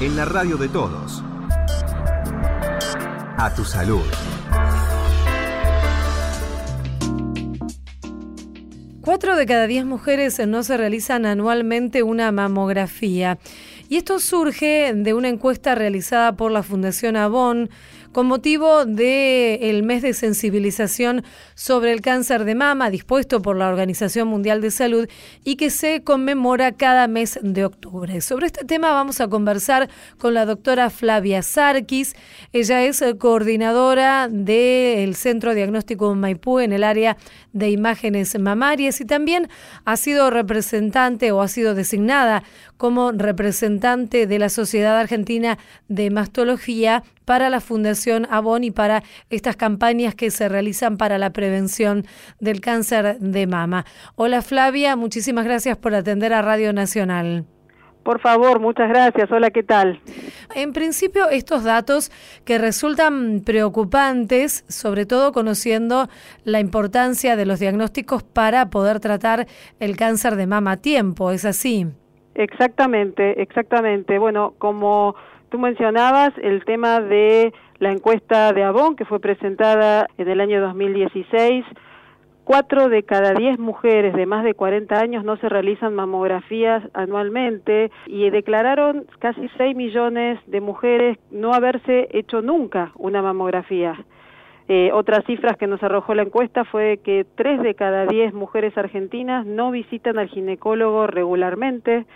en la radio de todos. A tu salud. Cuatro de cada diez mujeres no se realizan anualmente una mamografía. Y esto surge de una encuesta realizada por la Fundación Avon con motivo del mes de sensibilización sobre el cáncer de mama dispuesto por la Organización Mundial de Salud y que se conmemora cada mes de octubre. Sobre este tema vamos a conversar con la doctora Flavia Sarkis. Ella es coordinadora del Centro Diagnóstico Maipú en el área de imágenes mamarias y también ha sido representante o ha sido designada como representante de la Sociedad Argentina de Mastología para la Fundación Avon y para estas campañas que se realizan para la prevención del cáncer de mama. Hola Flavia, muchísimas gracias por atender a Radio Nacional. Por favor, muchas gracias. Hola, ¿qué tal? En principio, estos datos que resultan preocupantes, sobre todo conociendo la importancia de los diagnósticos para poder tratar el cáncer de mama a tiempo, ¿es así? Exactamente, exactamente. Bueno, como Tú mencionabas el tema de la encuesta de Avon que fue presentada en el año 2016. Cuatro de cada diez mujeres de más de 40 años no se realizan mamografías anualmente y declararon casi 6 millones de mujeres no haberse hecho nunca una mamografía. Eh, otras cifras que nos arrojó la encuesta fue que tres de cada diez mujeres argentinas no visitan al ginecólogo regularmente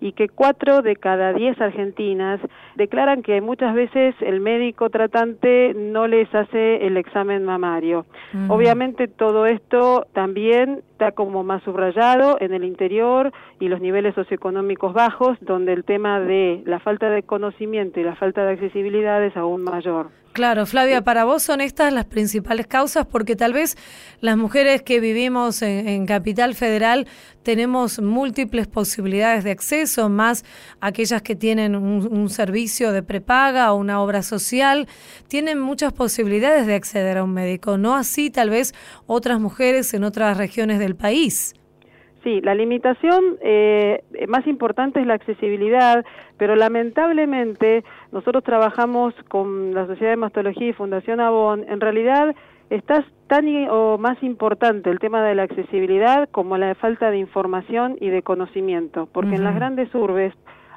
y que cuatro de cada diez argentinas declaran que muchas veces el médico tratante no les hace el examen mamario. Obviamente todo esto también está como más subrayado en el interior y los niveles socioeconómicos bajos, donde el tema de la falta de conocimiento y la falta de accesibilidad es aún mayor. Claro, Flavia, para vos son estas las principales causas porque tal vez las mujeres que vivimos en, Capital Federal tenemos múltiples posibilidades de acceso, más aquellas que tienen un, un, servicio de prepaga o una obra social, tienen muchas posibilidades de acceder a un médico, no así tal vez otras mujeres en otras regiones del país. Sí, la limitación eh, más importante es la accesibilidad, pero lamentablemente nosotros trabajamos con la Sociedad de Mastología y Fundación Avon. En realidad está tan o más importante el tema de la accesibilidad como la falta de información y de conocimiento, porque en las grandes urbes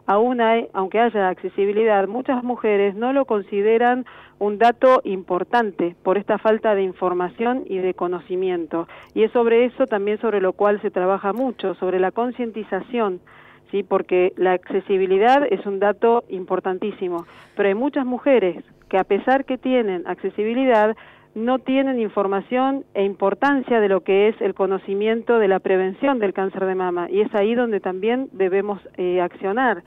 aún hay, aunque haya accesibilidad, muchas mujeres no lo consideran un dato importante por esta falta de información y de conocimiento. Y es sobre eso también sobre lo cual se trabaja mucho, sobre la concientización. Sí, porque la accesibilidad es un dato importantísimo, pero hay muchas mujeres que a pesar que tienen accesibilidad, no tienen información e importancia de lo que es el conocimiento de la prevención del cáncer de mama y es ahí donde también debemos eh, accionar.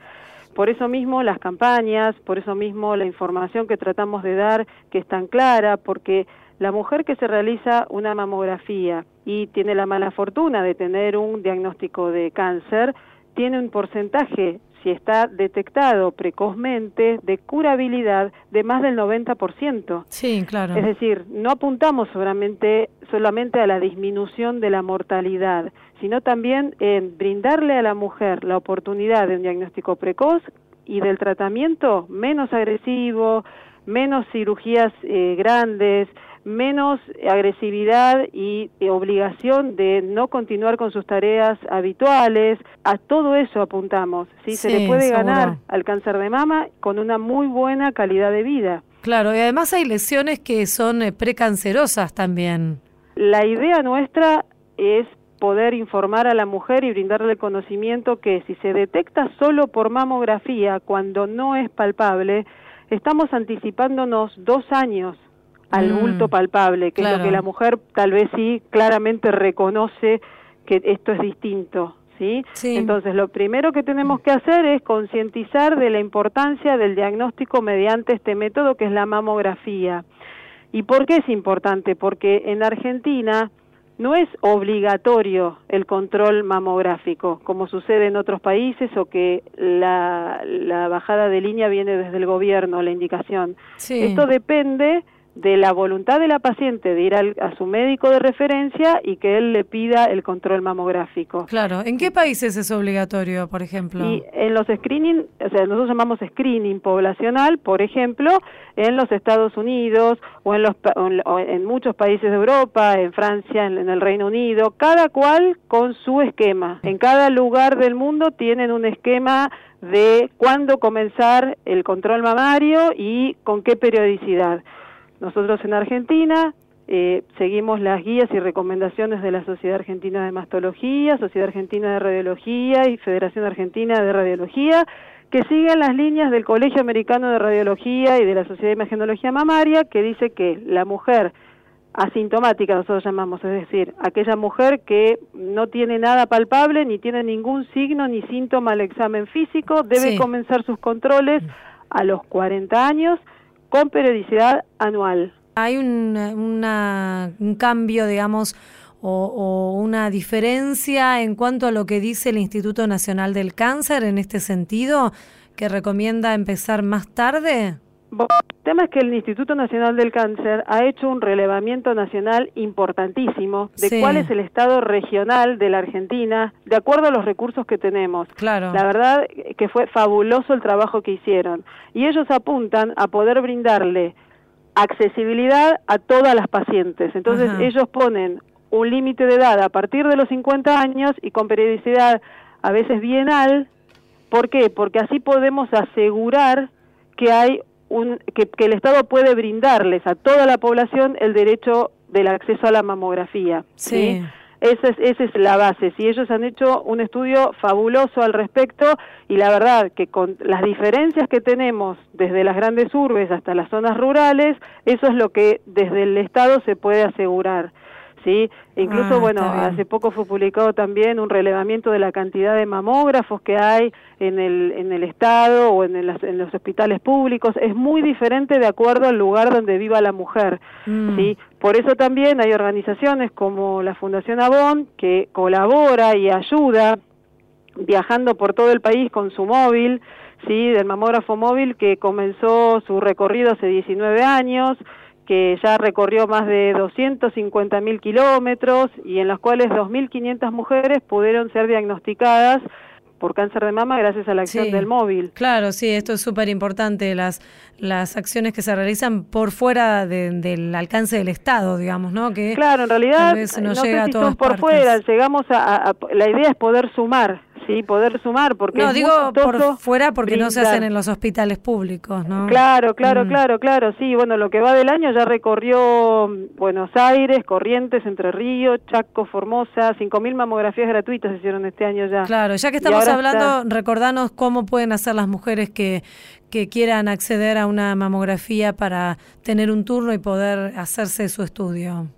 Por eso mismo las campañas, por eso mismo la información que tratamos de dar que es tan clara, porque la mujer que se realiza una mamografía y tiene la mala fortuna de tener un diagnóstico de cáncer, tiene un porcentaje si está detectado precozmente, de curabilidad de más del 90%. Sí, claro. Es decir, no apuntamos solamente, solamente a la disminución de la mortalidad, sino también en brindarle a la mujer la oportunidad de un diagnóstico precoz y del tratamiento menos agresivo, menos cirugías eh, grandes, menos agresividad y, obligación de no continuar con sus tareas habituales. A todo eso apuntamos. ¿sí? Se le puede ganar al cáncer de mama con una muy buena calidad de vida. Claro, y además hay lesiones que son eh, precancerosas también. La idea nuestra es poder informar a la mujer y brindarle el conocimiento que si se detecta solo por mamografía cuando no es palpable, estamos anticipándonos dos años al mm, bulto palpable, que es lo que la mujer tal vez sí claramente reconoce que esto es distinto. ¿Sí? Entonces, lo primero que tenemos que hacer es concientizar de la importancia del diagnóstico mediante este método que es la mamografía. ¿Y por qué es importante? Porque en Argentina no es obligatorio el control mamográfico, como sucede en otros países o que la, bajada de línea viene desde el gobierno, la indicación. Esto depende de la voluntad de la paciente de ir a su médico de referencia y que él le pida el control mamográfico. Claro, ¿en qué países es obligatorio, por ejemplo? Y en los screening, o sea, nosotros llamamos screening poblacional, por ejemplo, en los Estados Unidos o en, los, en muchos países de Europa, en Francia, en, en el Reino Unido, cada cual con su esquema. En cada lugar del mundo tienen un esquema de cuándo comenzar el control mamario y con qué periodicidad. Nosotros en Argentina eh, seguimos las guías y recomendaciones de la Sociedad Argentina de Mastología, Sociedad Argentina de Radiología y Federación Argentina de Radiología, que siguen las líneas del Colegio Americano de Radiología y de la Sociedad de Imagenología Mamaria, que dice que la mujer asintomática, nosotros llamamos, es decir, aquella mujer que no tiene nada palpable, ni tiene ningún signo ni síntoma al examen físico, debe comenzar sus controles a los 40 años con periodicidad anual. ¿Hay un, un cambio, digamos, o, o, una diferencia en cuanto a lo que dice el Instituto Nacional del Cáncer en este sentido, que recomienda empezar más tarde? El tema es que el Instituto Nacional del Cáncer ha hecho un relevamiento nacional importantísimo de cuál es el estado regional de la Argentina, de acuerdo a los recursos que tenemos. Claro. La verdad que fue fabuloso el trabajo que hicieron. Y ellos apuntan a poder brindarle accesibilidad a todas las pacientes. Entonces ellos ponen un límite de edad a partir de los 50 años y con periodicidad a veces bienal. ¿Por qué? Porque así podemos asegurar que hay que, el Estado puede brindarles a toda la población el derecho del acceso a la mamografía. Sí. Esa es, esa es la base. Si ellos han hecho un estudio fabuloso al respecto y la verdad que con las diferencias que tenemos desde las grandes urbes hasta las zonas rurales, eso es lo que desde el Estado se puede asegurar. ¿Sí? Incluso, ah, bueno, hace poco fue publicado también un relevamiento de la cantidad de mamógrafos que hay en el, en el Estado o en, en los hospitales públicos. Es muy diferente de acuerdo al lugar donde viva la mujer, mm. ¿sí? Por eso también hay organizaciones como la Fundación Avon que colabora y ayuda viajando por todo el país con su móvil, ¿sí? Del mamógrafo móvil que comenzó su recorrido hace 19 años, que ya recorrió más de 250 mil kilómetros y en los cuales 2.500 mujeres pudieron ser diagnosticadas por cáncer de mama gracias a la acción del móvil. Claro, sí, esto es súper importante, las, las acciones que se realizan por fuera del alcance del Estado, digamos, ¿no? Que claro, en realidad no, llega sé si por fuera, llegamos a, la idea es poder sumar, sí, poder sumar, porque no digo por fuera porque no se hacen en los hospitales públicos, ¿no? Claro, claro, mm. claro, claro, sí, bueno, lo que va del año ya recorrió Buenos Aires, Corrientes, Entre Ríos, Chaco, Formosa, 5.000 mamografías gratuitas se hicieron este año ya. Claro, ya que estamos hablando, recordanos cómo pueden hacer las mujeres que que quieran acceder a una mamografía para tener un turno y poder hacerse su estudio.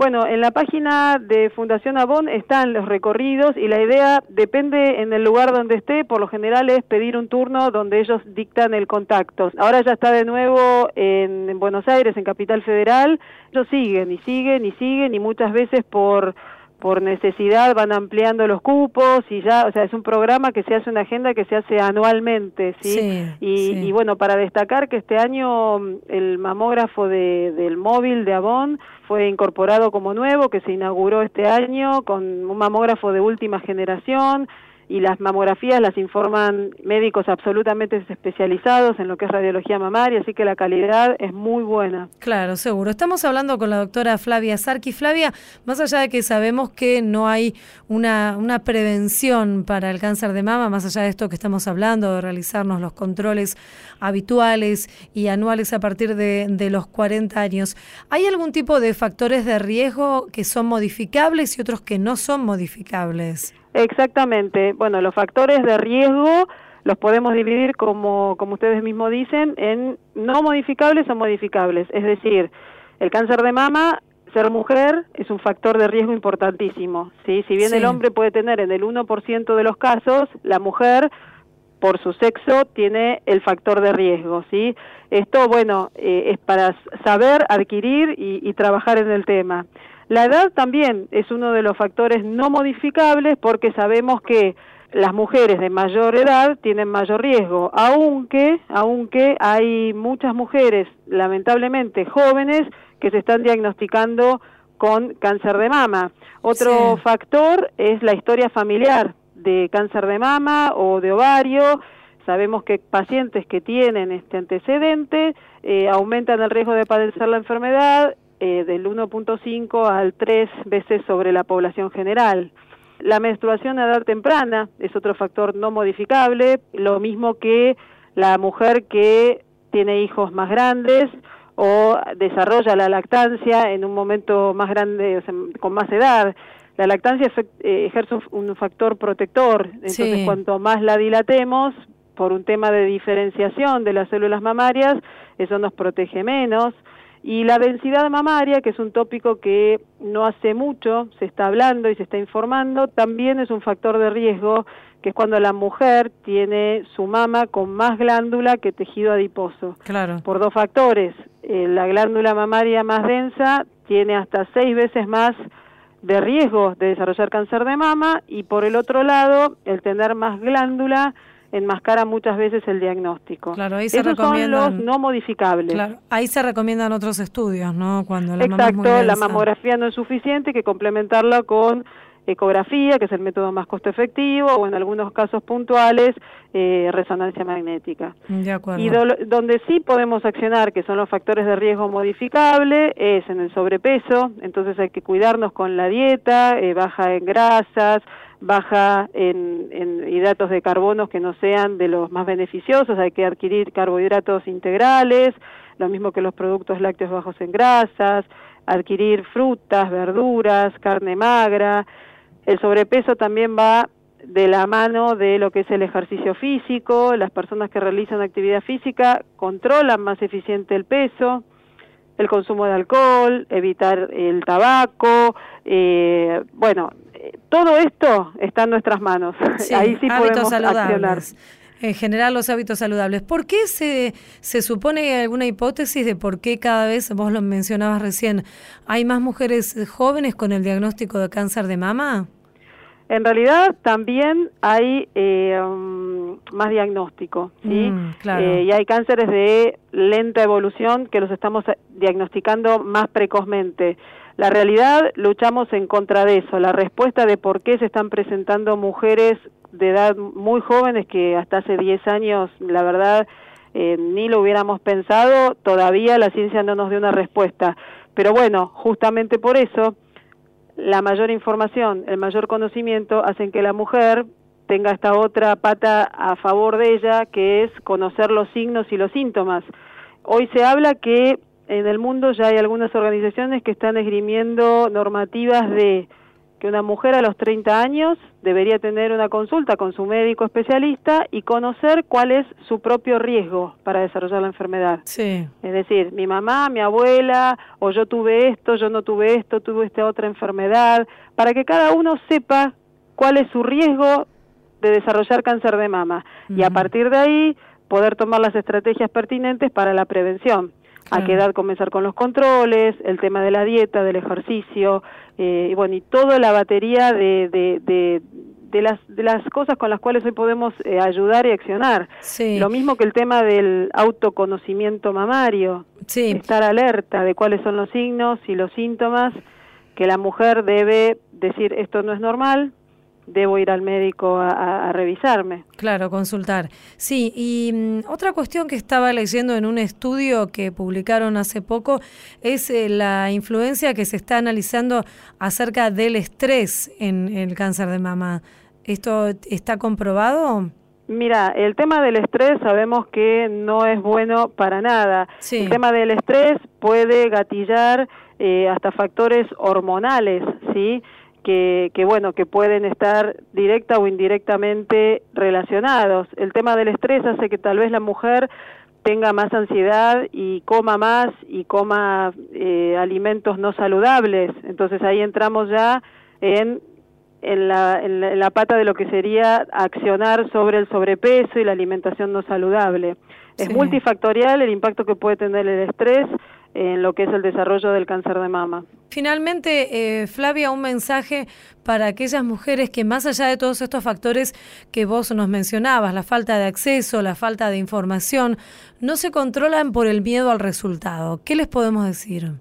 Bueno, en la página de Fundación Avon están los recorridos y la idea depende en el lugar donde esté, por lo general es pedir un turno donde ellos dictan el contacto. Ahora ya está de nuevo en, Buenos Aires, en Capital Federal, ellos siguen y siguen y siguen y muchas veces por por necesidad van ampliando los cupos y ya, o sea, es un programa que se hace una agenda que se hace anualmente, ¿sí? y, y, bueno, para destacar que este año mm, el mamógrafo de, del móvil de Avon fue incorporado como nuevo, que se inauguró este año con un mamógrafo de última generación, y las mamografías las informan médicos absolutamente especializados en lo que es radiología mamaria, así que la calidad es muy buena. Claro, seguro. Estamos hablando con la doctora Flavia Sarki. Flavia, más allá de que sabemos que no hay una, una prevención para el cáncer de mama, más allá de esto que estamos hablando, de realizarnos los controles habituales y anuales a partir de, de los 40 años, ¿hay algún tipo de factores de riesgo que son modificables y otros que no son modificables? Exactamente. Bueno, los factores de riesgo los podemos dividir, como, como ustedes mismos dicen, en no modificables o modificables. Es decir, el cáncer de mama, ser mujer, es un factor de riesgo importantísimo. ¿sí? Si bien el hombre puede tener en el 1% de los casos, la mujer, por su sexo, tiene el factor de riesgo. ¿sí? Esto, bueno, eh, es para saber, adquirir y, y trabajar en el tema. La edad también es uno de los factores no modificables porque sabemos que las mujeres de mayor edad tienen mayor riesgo, aunque, aunque hay muchas mujeres, lamentablemente jóvenes, que se están diagnosticando con cáncer de mama. Otro factor es la historia familiar de cáncer de mama o de ovario. Sabemos que pacientes que tienen este antecedente eh, aumentan el riesgo de padecer la enfermedad eh, del 1.5 al 3 veces sobre la población general. La menstruación a edad temprana es otro factor no modificable, lo mismo que la mujer que tiene hijos más grandes o desarrolla la lactancia en un momento más grande, con más edad. La lactancia eh, ejerce un factor protector, entonces cuanto más la dilatemos, por un tema de diferenciación de las células mamarias, eso nos protege menos. Y la densidad mamaria, que es un tópico que no hace mucho se está hablando y se está informando, también es un factor de riesgo, que es cuando la mujer tiene su mama con más glándula que tejido adiposo. Claro. Por dos factores. Eh, la glándula mamaria más densa tiene hasta seis veces más de riesgo de desarrollar cáncer de mama y por el otro lado, el tener más glándula enmascara muchas veces el diagnóstico. Claro, ahí se recomiendan, son los no modificables. Claro, ahí se recomiendan otros estudios, ¿no? Cuando la Exacto, la mamografía no es suficiente, que complementarla con ecografía, que es el método más costo efectivo, o en algunos casos puntuales, eh, resonancia magnética. De acuerdo. Y donde sí podemos accionar, que son los factores de riesgo modificable, es en el sobrepeso, entonces hay que cuidarnos con la dieta, eh, baja en grasas, baja en, en, hidratos de carbono que no sean de los más beneficiosos, hay que adquirir carbohidratos integrales, lo mismo que los productos lácteos bajos en grasas, adquirir frutas, verduras, carne magra. El sobrepeso también va de la mano de lo que es el ejercicio físico, las personas que realizan actividad física controlan más eficiente el peso, el consumo de alcohol, evitar el tabaco, eh, bueno, todo esto está en nuestras manos. Ahí sí podemos saludables. En general, los hábitos saludables. ¿Por qué se, se supone alguna hipótesis de por qué cada vez, vos lo mencionabas recién, hay más mujeres jóvenes con el diagnóstico de cáncer de mama? En realidad también hay eh, um, más diagnóstico, ¿sí? Mm, eh, y hay cánceres de lenta evolución que los estamos diagnosticando más precozmente. La realidad, luchamos en contra de eso. La respuesta de por qué se están presentando mujeres de edad muy jóvenes que hasta hace 10 años, la verdad, eh, ni lo hubiéramos pensado, todavía la ciencia no nos dio una respuesta. Pero bueno, justamente por eso, la mayor información, el mayor conocimiento hacen que la mujer tenga esta otra pata a favor de ella, que es conocer los signos y los síntomas. Hoy se habla que en el mundo ya hay algunas organizaciones que están esgrimiendo normativas de que una mujer a los 30 años debería tener una consulta con su médico especialista y conocer cuál es su propio riesgo para desarrollar la enfermedad. Sí. Es decir, mi mamá, mi abuela, o yo tuve esto, yo no tuve esto, tuve esta otra enfermedad, para que cada uno sepa cuál es su riesgo de desarrollar cáncer de mama y a partir de ahí poder tomar las estrategias pertinentes para la prevención a qué edad comenzar con los controles, el tema de la dieta, del ejercicio, eh, y bueno, y toda la batería de, de, de, las, de las cosas con las cuales hoy podemos eh, ayudar y accionar. Lo mismo que el tema del autoconocimiento mamario, estar alerta de cuáles son los signos y los síntomas que la mujer debe decir esto no es normal, debo ir al médico a, revisarme. Claro, consultar. Sí, y mm, otra cuestión que estaba leyendo en un estudio que publicaron hace poco es eh, la influencia que se está analizando acerca del estrés en el cáncer de mama. ¿Esto está comprobado? Mira, el tema del estrés sabemos que no es bueno para nada. El tema del estrés puede gatillar eh, hasta factores hormonales, ¿sí? Que, que, bueno que pueden estar directa o indirectamente relacionados. El tema del estrés hace que tal vez la mujer tenga más ansiedad y coma más y coma eh, alimentos no saludables. Entonces ahí entramos ya en, en, la, en, la, pata de lo que sería accionar sobre el sobrepeso y la alimentación no saludable. Es multifactorial el impacto que puede tener el estrés en lo que es el desarrollo del cáncer de mama. Finalmente, eh, Flavia, un mensaje para aquellas mujeres que más allá de todos estos factores que vos nos mencionabas, la falta de acceso, la falta de información, no se controlan por el miedo al resultado. ¿Qué les podemos decir?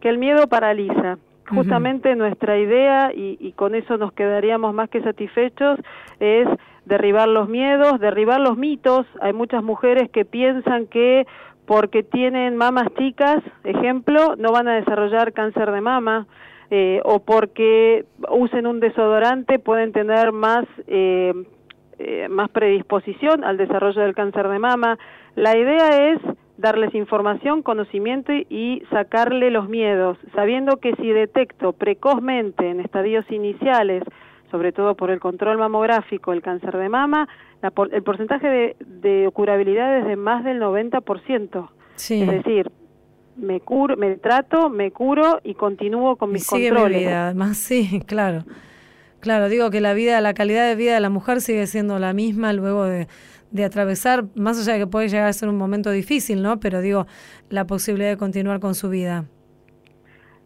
Que el miedo paraliza. Justamente nuestra idea, y, y con eso nos quedaríamos más que satisfechos, es derribar los miedos, derribar los mitos. Hay muchas mujeres que piensan que porque tienen mamas chicas, ejemplo, no van a desarrollar cáncer de mama, eh, o porque usen un desodorante pueden tener más, eh, eh, más predisposición al desarrollo del cáncer de mama. La idea es darles información, conocimiento y sacarle los miedos, sabiendo que si detecto precozmente en estadios iniciales sobre todo por el control mamográfico, el cáncer de mama, el porcentaje de, curabilidad es de más del 90%. Sí. Es decir, me curo, me trato, me curo y continúo con mis sigue controles. Mi vida, además sí, claro. Claro, digo que la vida, la calidad de vida de la mujer sigue siendo la misma luego de, de atravesar, más allá de que puede llegar a ser un momento difícil, ¿no? Pero digo, la posibilidad de continuar con su vida.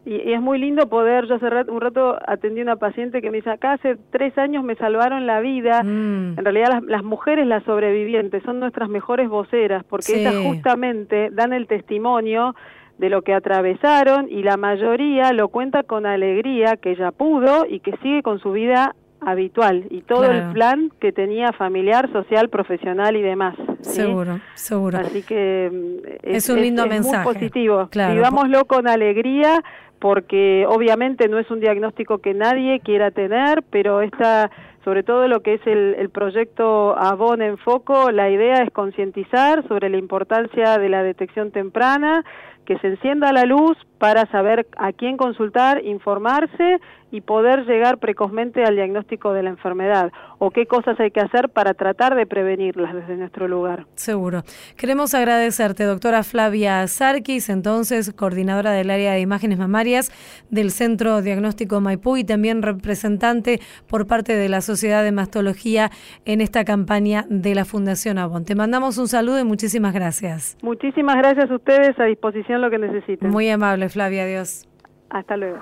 Y, es muy lindo poder, yo hace un rato atendí a una paciente que me dice, acá hace tres años me salvaron la vida. Mm. En realidad las, mujeres, las sobrevivientes, son nuestras mejores voceras, porque ellas justamente dan el testimonio de lo que atravesaron y la mayoría lo cuenta con alegría que ella pudo y que sigue con su vida habitual y todo el plan que tenía familiar, social, profesional y demás. Seguro, seguro. Así que mm, es, un lindo mensaje. Muy positivo. Vivámoslo con alegría porque obviamente no es un diagnóstico que nadie quiera tener, pero esta, sobre todo lo que es el, el proyecto Avon en Foco, la idea es concientizar sobre la importancia de la detección temprana, que se encienda la luz para saber a quién consultar, informarse y poder llegar precozmente al diagnóstico de la enfermedad o qué cosas hay que hacer para tratar de prevenirlas desde nuestro lugar. Seguro. Queremos agradecerte, doctora Flavia Sarkis, entonces coordinadora del área de imágenes mamarias del Centro Diagnóstico Maipú y también representante por parte de la Sociedad de Mastología en esta campaña de la Fundación Avon. Te mandamos un saludo y muchísimas gracias. Muchísimas gracias a ustedes, a disposición lo que necesiten. Muy amable, Flavia, adiós. Hasta luego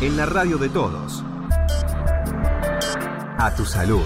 en la radio de todos. A tu salud.